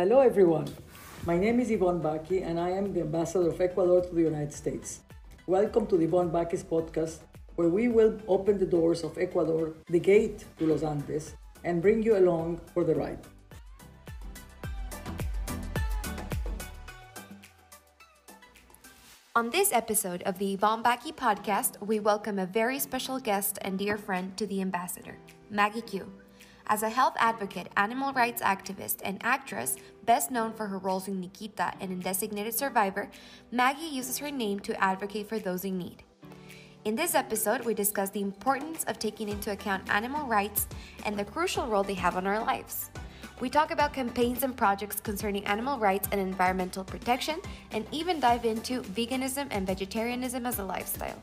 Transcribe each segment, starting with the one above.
Hello, everyone. My name is Yvonne Baki, and I am the ambassador of Ecuador to the United States. Welcome to the Yvonne Baki's podcast, where we will open the doors of Ecuador, the gate to Los Andes, and bring you along for the ride. On this episode of the Yvonne Baki podcast, we welcome a very special guest and dear friend to the ambassador, Maggie Q. As a health advocate, animal rights activist, and actress, best known for her roles in Nikita and in Designated Survivor, Maggie uses her name to advocate for those in need. In this episode, we discuss the importance of taking into account animal rights and the crucial role they have on our lives. We talk about campaigns and projects concerning animal rights and environmental protection, and even dive into veganism and vegetarianism as a lifestyle.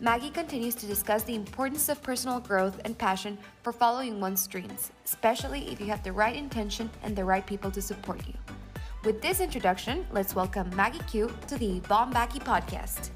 Maggie continues to discuss the importance of personal growth and passion for following one's dreams, especially if you have the right intention and the right people to support you. With this introduction, let's welcome Maggie Q to the Baki podcast.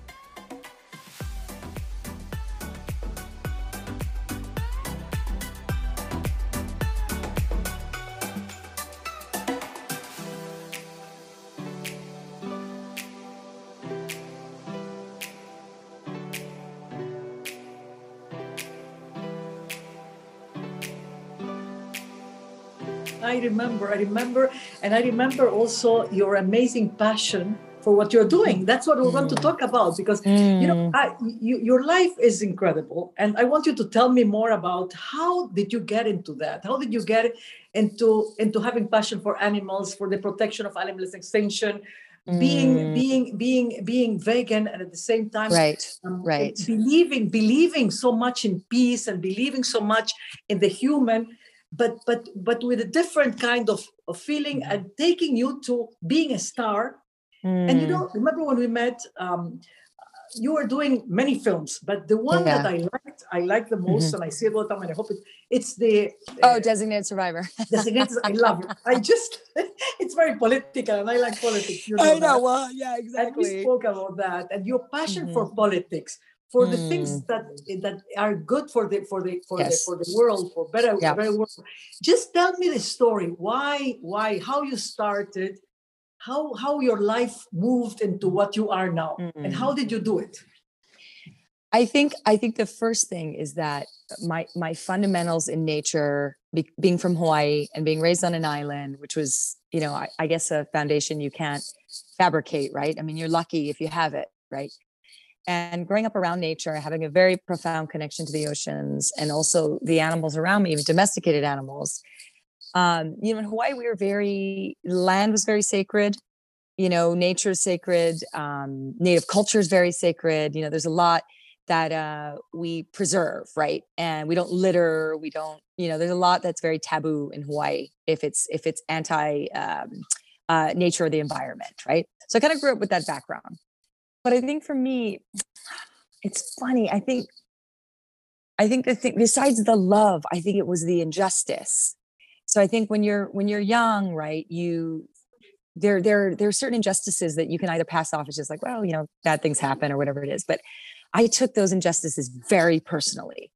I remember, I remember, and I remember also your amazing passion for what you're doing. That's what we mm. want to talk about because mm. you know mm. I, you, your life is incredible, and I want you to tell me more about how did you get into that? How did you get into into having passion for animals, for the protection of animals extinction? being mm. being being being vegan and at the same time right um, right believing believing so much in peace and believing so much in the human but but but with a different kind of, of feeling mm. and taking you to being a star mm. and you know mm. remember when we met um, you were doing many films but the one yeah. that i liked i like the most mm-hmm. and i see it all the time and i hope it, it's the uh, oh designated survivor designated i love it i just it's very political and i like politics you know i know that. well yeah exactly and we spoke about that and your passion mm-hmm. for politics for mm. the things hmm. that that are good for the for the for yes. the for the world for better yeah. better world just tell me the story why why how you started how how your life moved into what you are now mm. and how did you do it i think i think the first thing is that my my fundamentals in nature be, being from hawaii and being raised on an island which was you know I, I guess a foundation you can't fabricate right i mean you're lucky if you have it right and growing up around nature having a very profound connection to the oceans and also the animals around me even domesticated animals. Um, you know in hawaii we were very land was very sacred you know nature is sacred um, native culture is very sacred. You know there's a lot that uh, we preserve right? And we don't litter we don't you know there's a lot that's very taboo in hawaii if it's if it's anti um, uh, nature or the environment right? So i kind of grew up with that background but I think for me, it's funny. I think, I think the thing besides the love, I think it was the injustice. So I think when you're when you're young, right, you there there there are certain injustices that you can either pass off as just like, well, you know, bad things happen or whatever it is. But I took those injustices very personally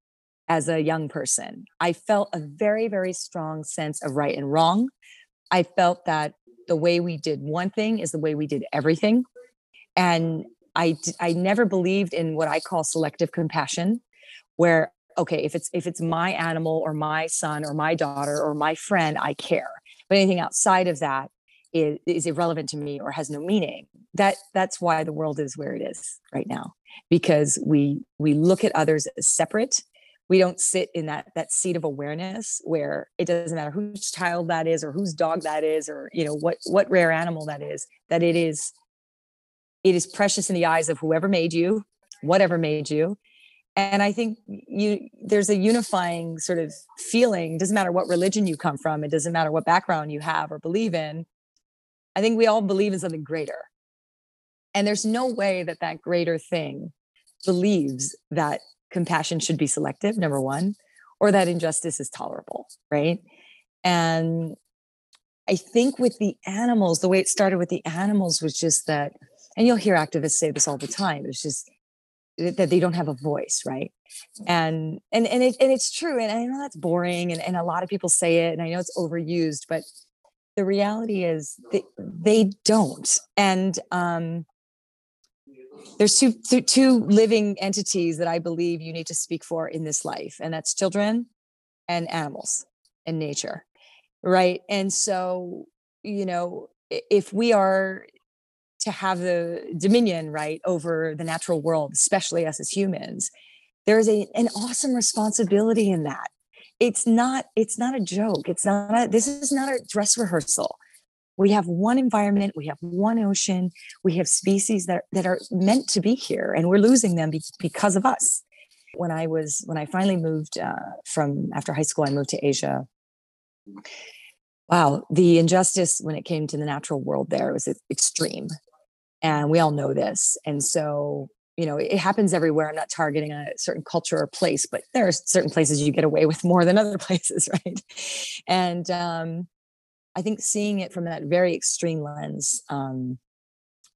as a young person. I felt a very, very strong sense of right and wrong. I felt that the way we did one thing is the way we did everything. And I I never believed in what I call selective compassion, where okay, if it's if it's my animal or my son or my daughter or my friend, I care. But anything outside of that is, is irrelevant to me or has no meaning. That that's why the world is where it is right now because we we look at others as separate we don't sit in that that seat of awareness where it doesn't matter whose child that is or whose dog that is or you know what what rare animal that is that it is it is precious in the eyes of whoever made you whatever made you. And i think you there's a unifying sort of feeling doesn't matter what religion you come from it doesn't matter what background you have or believe in i think we all believe in something greater. And there's no way that that greater thing believes that compassion should be selective number one or that injustice is tolerable right? And i think with the animals the way it started with the animals was just that and you'll hear activists say this all the time it's just that they don't have a voice right and and and, it, and it's true and i know that's boring and, and a lot of people say it and i know it's overused but the reality is they, they don't. And um, there's two, two living entities that I believe you need to speak for in this life, and that's children and animals and nature. Right. And so, you know, if we are to have the dominion right over the natural world, especially us as humans, there is a, an awesome responsibility in that. It's not it's not a joke. It's not a, this is not a dress rehearsal. We have one environment we have one ocean we have species that, that are meant to be here and we're losing them be, because of us. When i was when i finally moved uh, from after high school i moved to asia. Wow the injustice when it came to the natural world there was extreme and we all know this and so you know it happens everywhere. I'm not targeting a certain culture or place but there are certain places you get away with more than other places right? And um, i think seeing it from that very extreme lens um,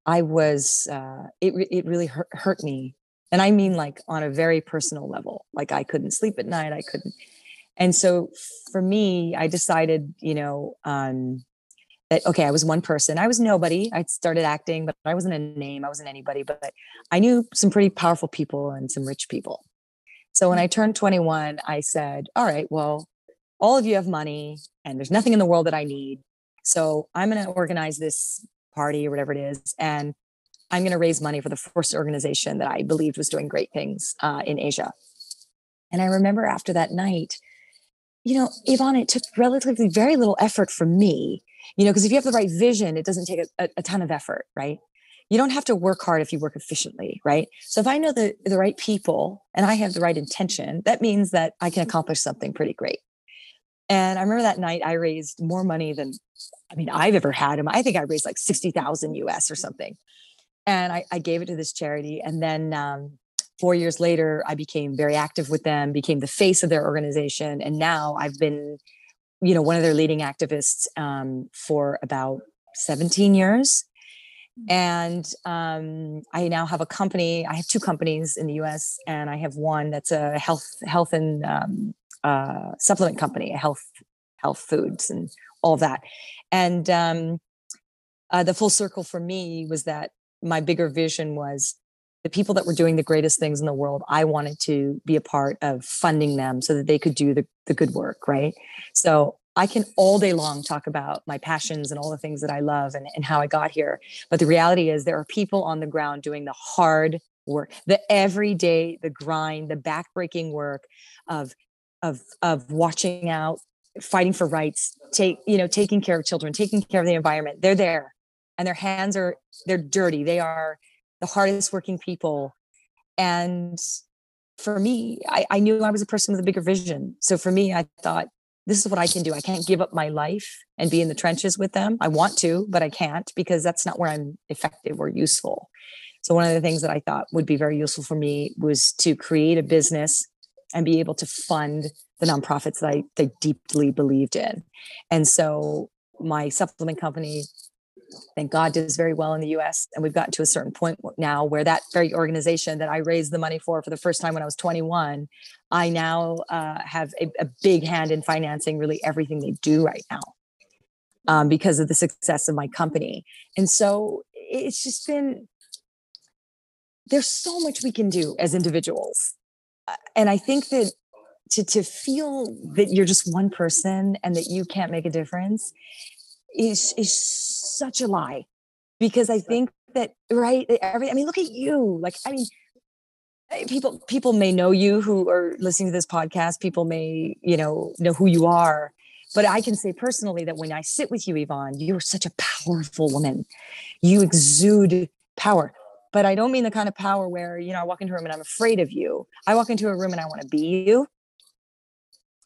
i was uh, it, it really hurt, hurt me. And i mean like on a very personal level like i couldn't sleep at night i couldn't. And so for me i decided you know um, that okay i was one person. I was nobody. I started acting but i wasn't a name. I wasn't anybody but i knew some pretty powerful people and some rich people. So when i turned 21 i said all right well all of you have money and there's nothing in the world that i need. So i'm going to organize this party or whatever it is and i'm going to raise money for the first organization that i believed was doing great things uh, in asia. And i remember after that night you know yvonne it took relatively very little effort from me you know because if you have the right vision it doesn't take a, a, ton of effort right? You don't have to work hard if you work efficiently right? So if i know the the right people and i have the right intention that means that i can accomplish something pretty great. And i remember that night i raised more money than i mean i've ever had i think i raised like 60000 us or something. And I, I, gave it to this charity and then um, four years later i became very active with them became the face of their organization. And now i've been you know, one of their leading activists um, for about 17 years. Mm. And um, I now have a company. I have two companies in the U.S., and I have one that's a health, health and um, uh, supplement company, a health, health foods, and all of that. And um, uh, the full circle for me was that my bigger vision was the people that were doing the greatest things in the world, I wanted to be a part of funding them so that they could do the, the good work, right? So I can all day long talk about my passions and all the things that I love and, and how I got here. But the reality is, there are people on the ground doing the hard work, the everyday, the grind, the backbreaking work of of of watching out, fighting for rights, take you know, taking care of children, taking care of the environment. They're there, and their hands are they're dirty. They are the hardest working people. And for me, I, I knew I was a person with a bigger vision. So for me, I thought, this is what I can do. I can't give up my life and be in the trenches with them. I want to, but I can't because that's not where I'm effective or useful. So, one of the things that I thought would be very useful for me was to create a business and be able to fund the nonprofits that I, that I deeply believed in. And so, my supplement company thank God does very well in the US. And we've gotten to a certain point now where that very organization that I raised the money for for the first time when I was 21, I now uh, have a, a, big hand in financing really everything they do right now um, because of the success of my company. And so it's just been, there's so much we can do as individuals. Uh, and I think that to, to feel that you're just one person and that you can't make a difference is is such a lie because I think that right every I mean look at you like I mean people people may know you who are listening to this podcast. People may you know know who you are. But I can say personally that when I sit with you Yvonne you're such a powerful woman. You exude power. But I don't mean the kind of power where you know I walk into a room and I'm afraid of you. I walk into a room and I want to be you.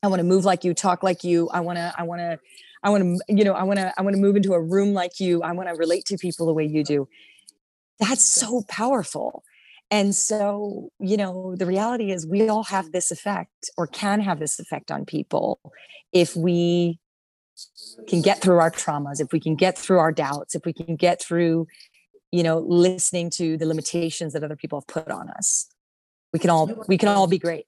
I want to move like you talk like you. I want to I want to I want to, you know, I want to, I want to move into a room like you. I want to relate to people the way you do. That's so powerful. And so, you know, the reality is we all have this effect or can have this effect on people if we can get through our traumas, if we can get through our doubts, if we can get through, you know, listening to the limitations that other people have put on us. We can all we can all be great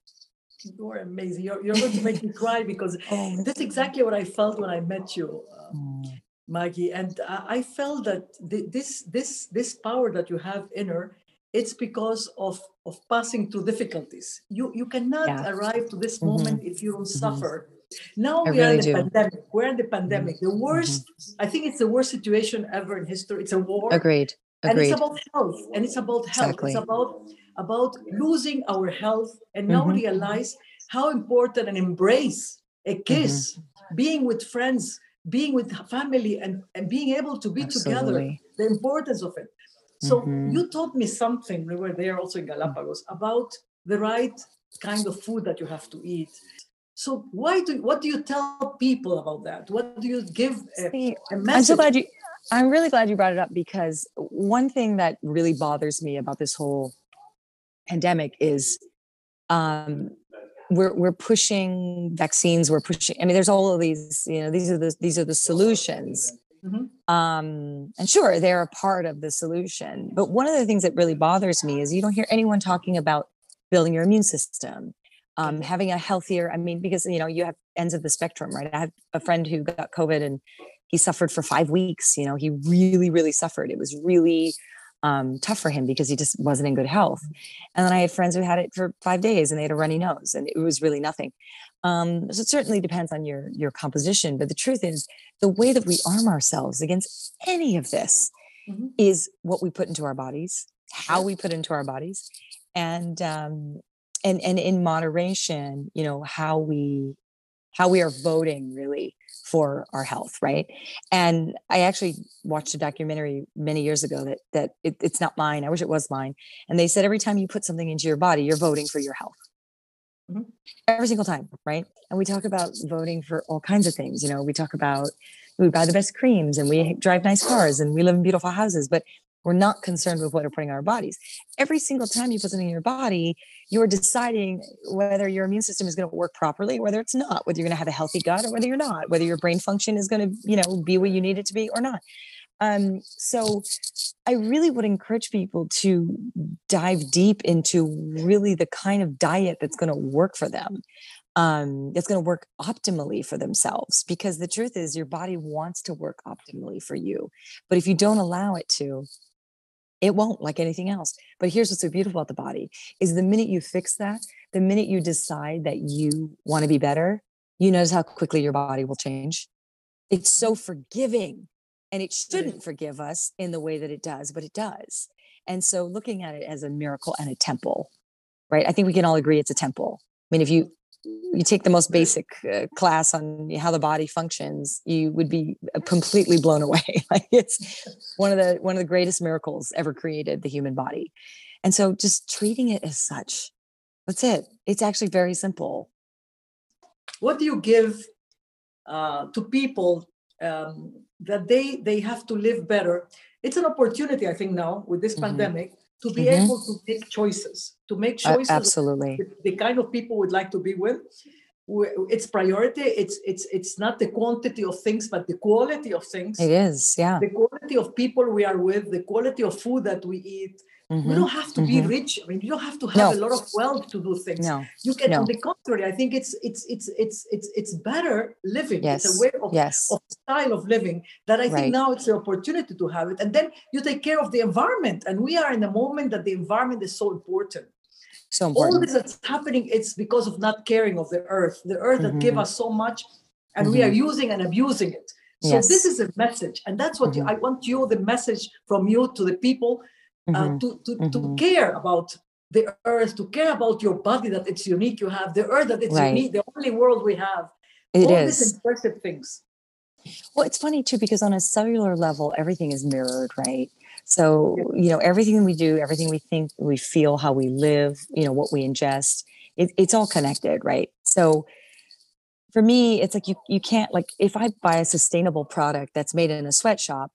you're amazing. You're, you're going to make me cry because oh, that's exactly what I felt when I met you. Uh, Maggie, and I felt that this this this power that you have in her, it's because of of passing through difficulties. You you cannot yeah. arrive to this mm-hmm. moment if you don't mm-hmm. suffer. Now I we really are in the do. pandemic. We're in the pandemic. The mm-hmm. worst. Mm-hmm. I think it's the worst situation ever in history. It's a war. Agreed. Agreed. And it's about health. And it's about health. Exactly. It's about about losing our health and now mm-hmm. realize how important and embrace a kiss, mm-hmm. being with friends, being with family, and, and being able to be Absolutely. together, the importance of it. So mm-hmm. you taught me something, we were there also in Galapagos, about the right kind of food that you have to eat. So why do what do you tell people about that? What do you give a, a message? I'm so glad you I'm really glad you brought it up because one thing that really bothers me about this whole pandemic is um, we're we're pushing vaccines we're pushing i mean there's all of these you know these are the these are the solutions. Mm-hmm. um, and sure they're a part of the solution but one of the things that really bothers me is you don't hear anyone talking about building your immune system um, having a healthier i mean because you know you have ends of the spectrum right? I have a friend who got covid and he suffered for five weeks you know he really really suffered it was really um, tough for him because he just wasn't in good health. And then I had friends who had it for five days and they had a runny nose and it was really nothing. Um, so it certainly depends on your your composition, but the truth is the way that we arm ourselves against any of this mm-hmm. is what we put into our bodies, how we put into our bodies, and um, and and in moderation, you know how we how we are voting really for our health right? And i actually watched a documentary many years ago that that it, it's not mine i wish it was mine and they said every time you put something into your body you're voting for your health. Mm-hmm. every single time right? And we talk about voting for all kinds of things you know we talk about we buy the best creams and we drive nice cars and we live in beautiful houses but we're not concerned with what we're putting in our bodies. Every single time you put something in your body, you're deciding whether your immune system is going to work properly, whether it's not, whether you're going to have a healthy gut or whether you're not, whether your brain function is going to, you know, be what you need it to be or not. Um, so I really would encourage people to dive deep into really the kind of diet that's going to work for them um, that's going to work optimally for themselves because the truth is your body wants to work optimally for you but if you don't allow it to it won't like anything else. But here's what's so beautiful about the body is the minute you fix that, the minute you decide that you want to be better, you notice how quickly your body will change. It's so forgiving and it shouldn't forgive us in the way that it does, but it does. And so looking at it as a miracle and a temple, right? I think we can all agree it's a temple. I mean, if you you take the most basic uh, class on how the body functions you would be uh, completely blown away. Like it's one of the one of the greatest miracles ever created the human body. And so just treating it as such that's it. It's actually very simple. What do you give uh, to people um, that they they have to live better? It's an opportunity i think now with this mm-hmm. pandemic to be mm-hmm. able to make choices, to make choices. Uh, absolutely. The, the, kind of people we'd like to be with. It's priority. It's it's it's not the quantity of things, but the quality of things. It is, yeah. The quality of people we are with, the quality of food that we eat, Mm-hmm. You don't have to mm-hmm. be rich. I mean, you don't have to have no. a lot of wealth to do things. No. You can, no. on the contrary, I think it's it's it's it's it's it's better living. Yes. It's a way of, yes. of style of living that I think right. now it's the opportunity to have it. And then you take care of the environment. And we are in a moment that the environment is so important. So important. All this that's happening, it's because of not caring of the earth, the earth mm-hmm. that gave us so much, and we are mm-hmm. using and abusing it. So yes. this is a message, and that's what mm-hmm. I want you the message from you to the people uh, mm-hmm. to, to, mm-hmm. to care about the earth, to care about your body that it's unique you have, the earth that it's right. unique, the only world we have. It All is. these impressive things. Well, it's funny too, because on a cellular level, everything is mirrored, right? So, you know, everything we do, everything we think, we feel, how we live, you know, what we ingest, it, it's all connected, right? So, for me, it's like you you can't like if I buy a sustainable product that's made in a sweatshop,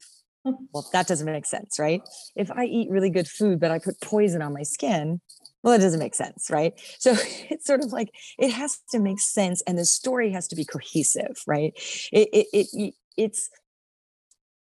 well, that doesn't make sense, right? If I eat really good food, but I put poison on my skin, well, that doesn't make sense, right? So it's sort of like it has to make sense, and the story has to be cohesive, right? It, it, it it's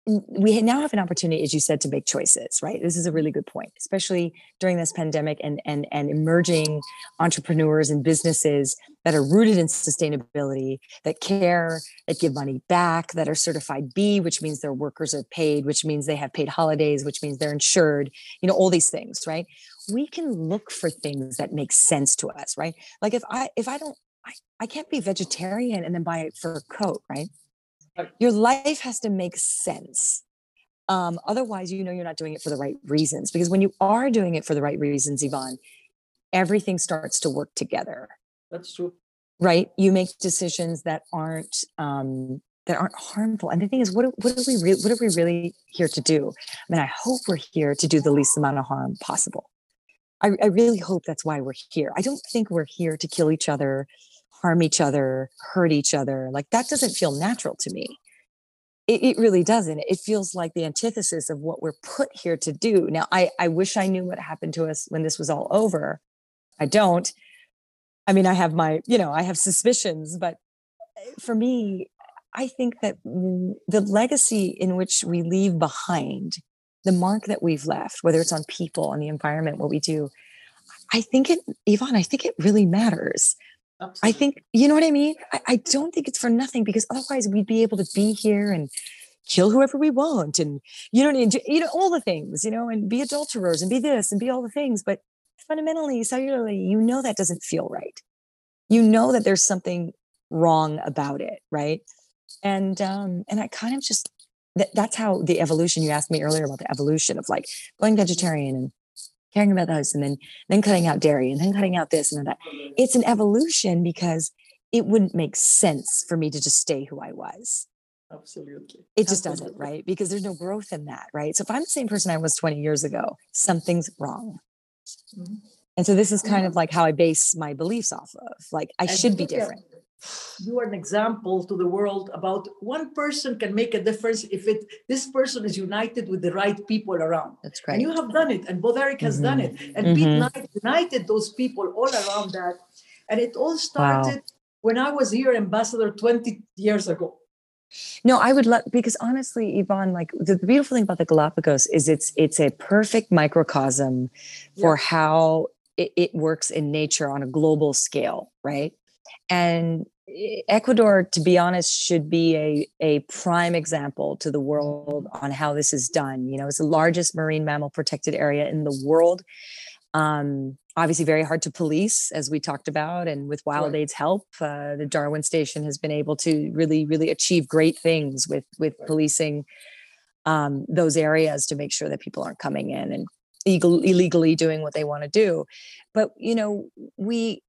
we now have an opportunity, as you said, to make choices, right? This is a really good point, especially during this pandemic and and and emerging entrepreneurs and businesses that are rooted in sustainability, that care, that give money back, that are certified B, which means their workers are paid, which means they have paid holidays, which means they're insured, you know, all these things, right? We can look for things that make sense to us, right? Like if I if I don't I, I can't be vegetarian and then buy it for a coat, right? Your life has to make sense. Um, otherwise you know you're not doing it for the right reasons because when you are doing it for the right reasons yvonne everything starts to work together. That's true. Right? You make decisions that aren't um, that aren't harmful. And the thing is what, what are we re- what are we really here to do? I mean i hope we're here to do the least amount of harm possible. I, I really hope that's why we're here. I don't think we're here to kill each other harm each other, hurt each other. Like that doesn't feel natural to me. It, it, really doesn't. It feels like the antithesis of what we're put here to do. Now, I, I wish I knew what happened to us when this was all over. I don't. I mean, I have my, you know, I have suspicions, but eh, for me, I think that the legacy in which we leave behind, the mark that we've left, whether it's on people, on the environment, what we do, I think it, Yvonne, I think it really matters. Absolutely. I think, you know what I mean? I, I don't think it's for nothing because otherwise we'd be able to be here and kill whoever we want and you know you know all the things you know and be adulterers and be this and be all the things but fundamentally cellularly you know that doesn't feel right you know that there's something wrong about it right and um and i kind of just that, that's how the evolution you asked me earlier about the evolution of like going vegetarian and caring about those and then then cutting out dairy and then cutting out this and that. It's an evolution because it wouldn't make sense for me to just stay who i was. Absolutely. It just absolutely. doesn't right? Because there's no growth in that right? So if i'm the same person i was 20 years ago something's wrong. Mm-hmm. and so this is kind of like how i base my beliefs off of. Like i should be different you are an example to the world about one person can make a difference if it this person is united with the right people around. That's great. And you have done it, and Bo Derek has mm-hmm. done it, and mm-hmm. Pete Knight united those people all around that. And it all started wow. when I was here ambassador 20 years ago. No, I would love because honestly, Yvonne, like the, the, beautiful thing about the Galapagos is it's it's a perfect microcosm for how it, it works in nature on a global scale, right? And Ecuador, to be honest, should be a, a prime example to the world on how this is done. You know, it's the largest marine mammal protected area in the world. Um, obviously, very hard to police, as we talked about. And with WildAid's help, uh, the Darwin Station has been able to really, really achieve great things with with policing um, those areas to make sure that people aren't coming in and illegal, illegally doing what they want to do. But you know, we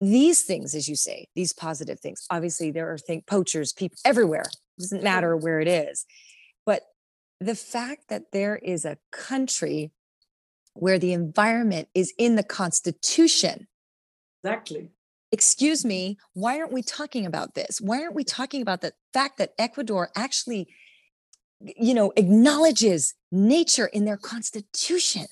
these things, as you say, these positive things. Obviously, there are think poachers, people everywhere. It doesn't matter where it is. But the fact that there is a country where the environment is in the constitution. Exactly. Excuse me, why aren't we talking about this? Why aren't we talking about the fact that Ecuador actually, you know, acknowledges nature in their constitution?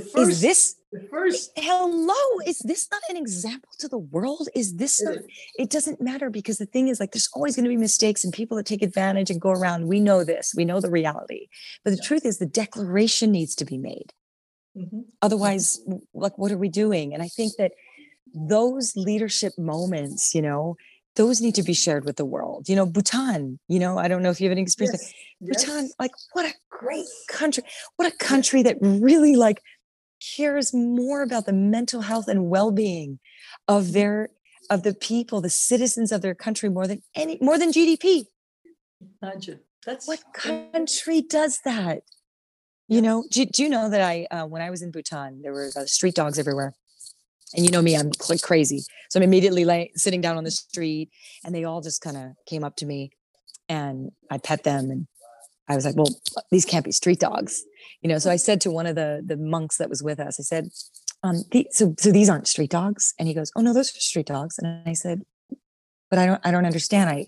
First, is this the first hello? Is this not an example to the world? Is this not, it doesn't matter because the thing is like there's always going to be mistakes and people that take advantage and go around. We know this, we know the reality. But the yeah. truth is the declaration needs to be made. Mm-hmm. Otherwise, like what are we doing? And I think that those leadership moments, you know, those need to be shared with the world. You know, Bhutan, you know, I don't know if you have any experience. Yes. Bhutan, yes. like what a great country. What a country that really like cares more about the mental health and well-being of mm-hmm. their of the people the citizens of their country more than any more than gdp imagine that's what country does that? You know do, do you know that i uh, when i was in bhutan there were uh, street dogs everywhere. And you know me i'm like crazy. So i'm immediately like sitting down on the street and they all just kind of came up to me and i pet them and i was like well these can't be street dogs you know so i said to one of the the monks that was with us i said um the, so so these aren't street dogs. And he goes oh no those are street dogs. And i said but i don't i don't understand. I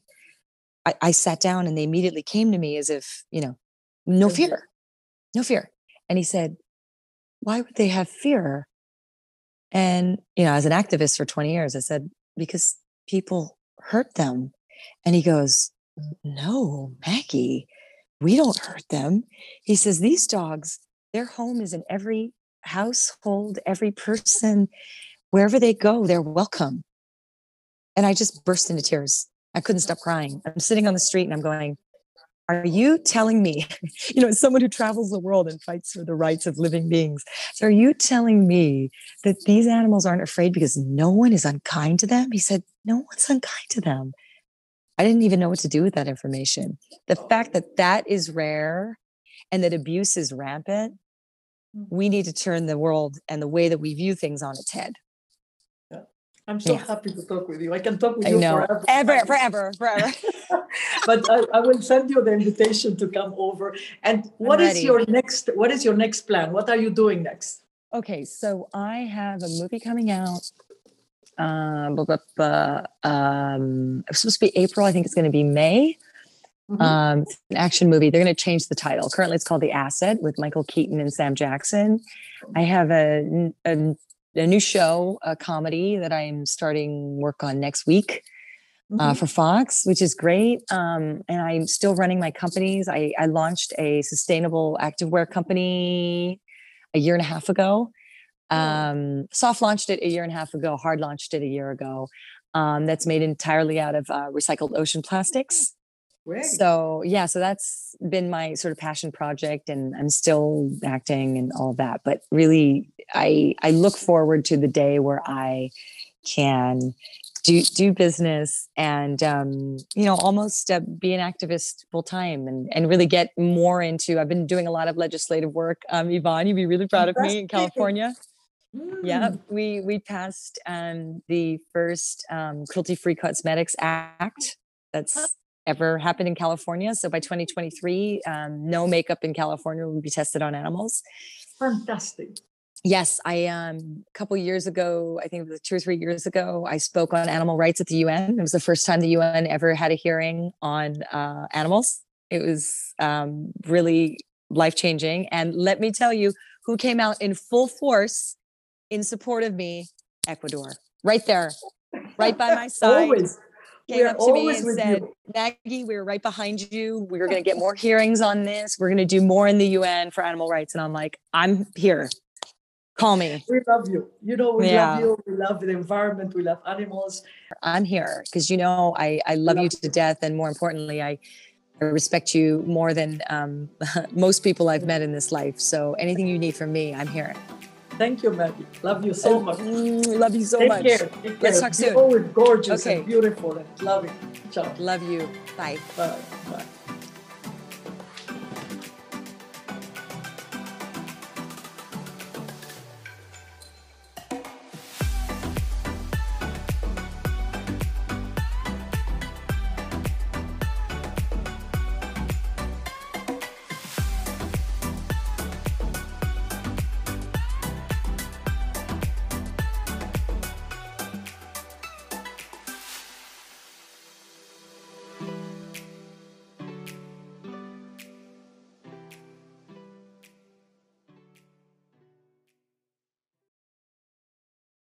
i, I sat down and they immediately came to me as if you know no fear no fear. And he said why would they have fear? And you know as an activist for 20 years i said because people hurt them. And he goes no, Maggie, we don't hurt them. He says, these dogs, their home is in every household, every person, wherever they go, they're welcome. And I just burst into tears. I couldn't stop crying. I'm sitting on the street and I'm going, Are you telling me, you know, as someone who travels the world and fights for the rights of living beings, so are you telling me that these animals aren't afraid because no one is unkind to them? He said, No one's unkind to them. I didn't even know what to do with that information. The fact that that is rare and that abuse is rampant, mm. we need to turn the world and the way that we view things on its head. I'm so yeah. happy to talk with you. I can talk with I you know. forever. Ever, forever, forever. but I, I, will send you the invitation to come over. And what is your next? What is your next plan? What are you doing next? Okay, so I have a movie coming out. Um, blah, blah, blah, um, it's supposed to be April. I think it's going to be May. Mm-hmm. Um, an action movie. They're going to change the title. Currently, it's called The Asset with Michael Keaton and Sam Jackson. I have a, a a new show, a comedy that I'm starting work on next week. Uh, mm-hmm. Uh, for Fox, which is great. Um, and I'm still running my companies. I, I launched a sustainable activewear company a year and a half ago. Um, soft launched it a year and a half ago, hard launched it a year ago. Um, that's made entirely out of uh, recycled ocean plastics. Great. So yeah, so that's been my sort of passion project, and I'm still acting and all that. But really, I I look forward to the day where I can do do business and um, you know almost uh, be an activist full time and and really get more into. I've been doing a lot of legislative work. Um, Yvonne, you'd be really proud of me in California. Mm. Yeah, we we passed um, the first um, cruelty free cosmetics act. That's ever happened in California. So by 2023, um, no makeup in California will be tested on animals. Fantastic. Yes, I um a couple years ago, I think it was two or three years ago, I spoke on animal rights at the UN. It was the first time the UN ever had a hearing on uh, animals. It was um, really life changing. And let me tell you, who came out in full force in support of me? Ecuador, right there, right by my side. Always came up to me and said, you. Maggie, we're right behind you. We're going to get more hearings on this. We're going to do more in the UN for animal rights. And I'm like, I'm here. Call me. We love you. You know, we yeah. love you. We love the environment. We love animals. I'm here because, you know, I, I love, love you to death. And more importantly, I, I respect you more than um, most people I've met in this life. So anything you need from me, I'm here. Thank you, Maggie. Love you so much. Mm, love you so Take much. Care. Take care. Let's talk soon. You're always gorgeous okay. and beautiful and loving. Ciao. Love you. Bye. Bye. Bye.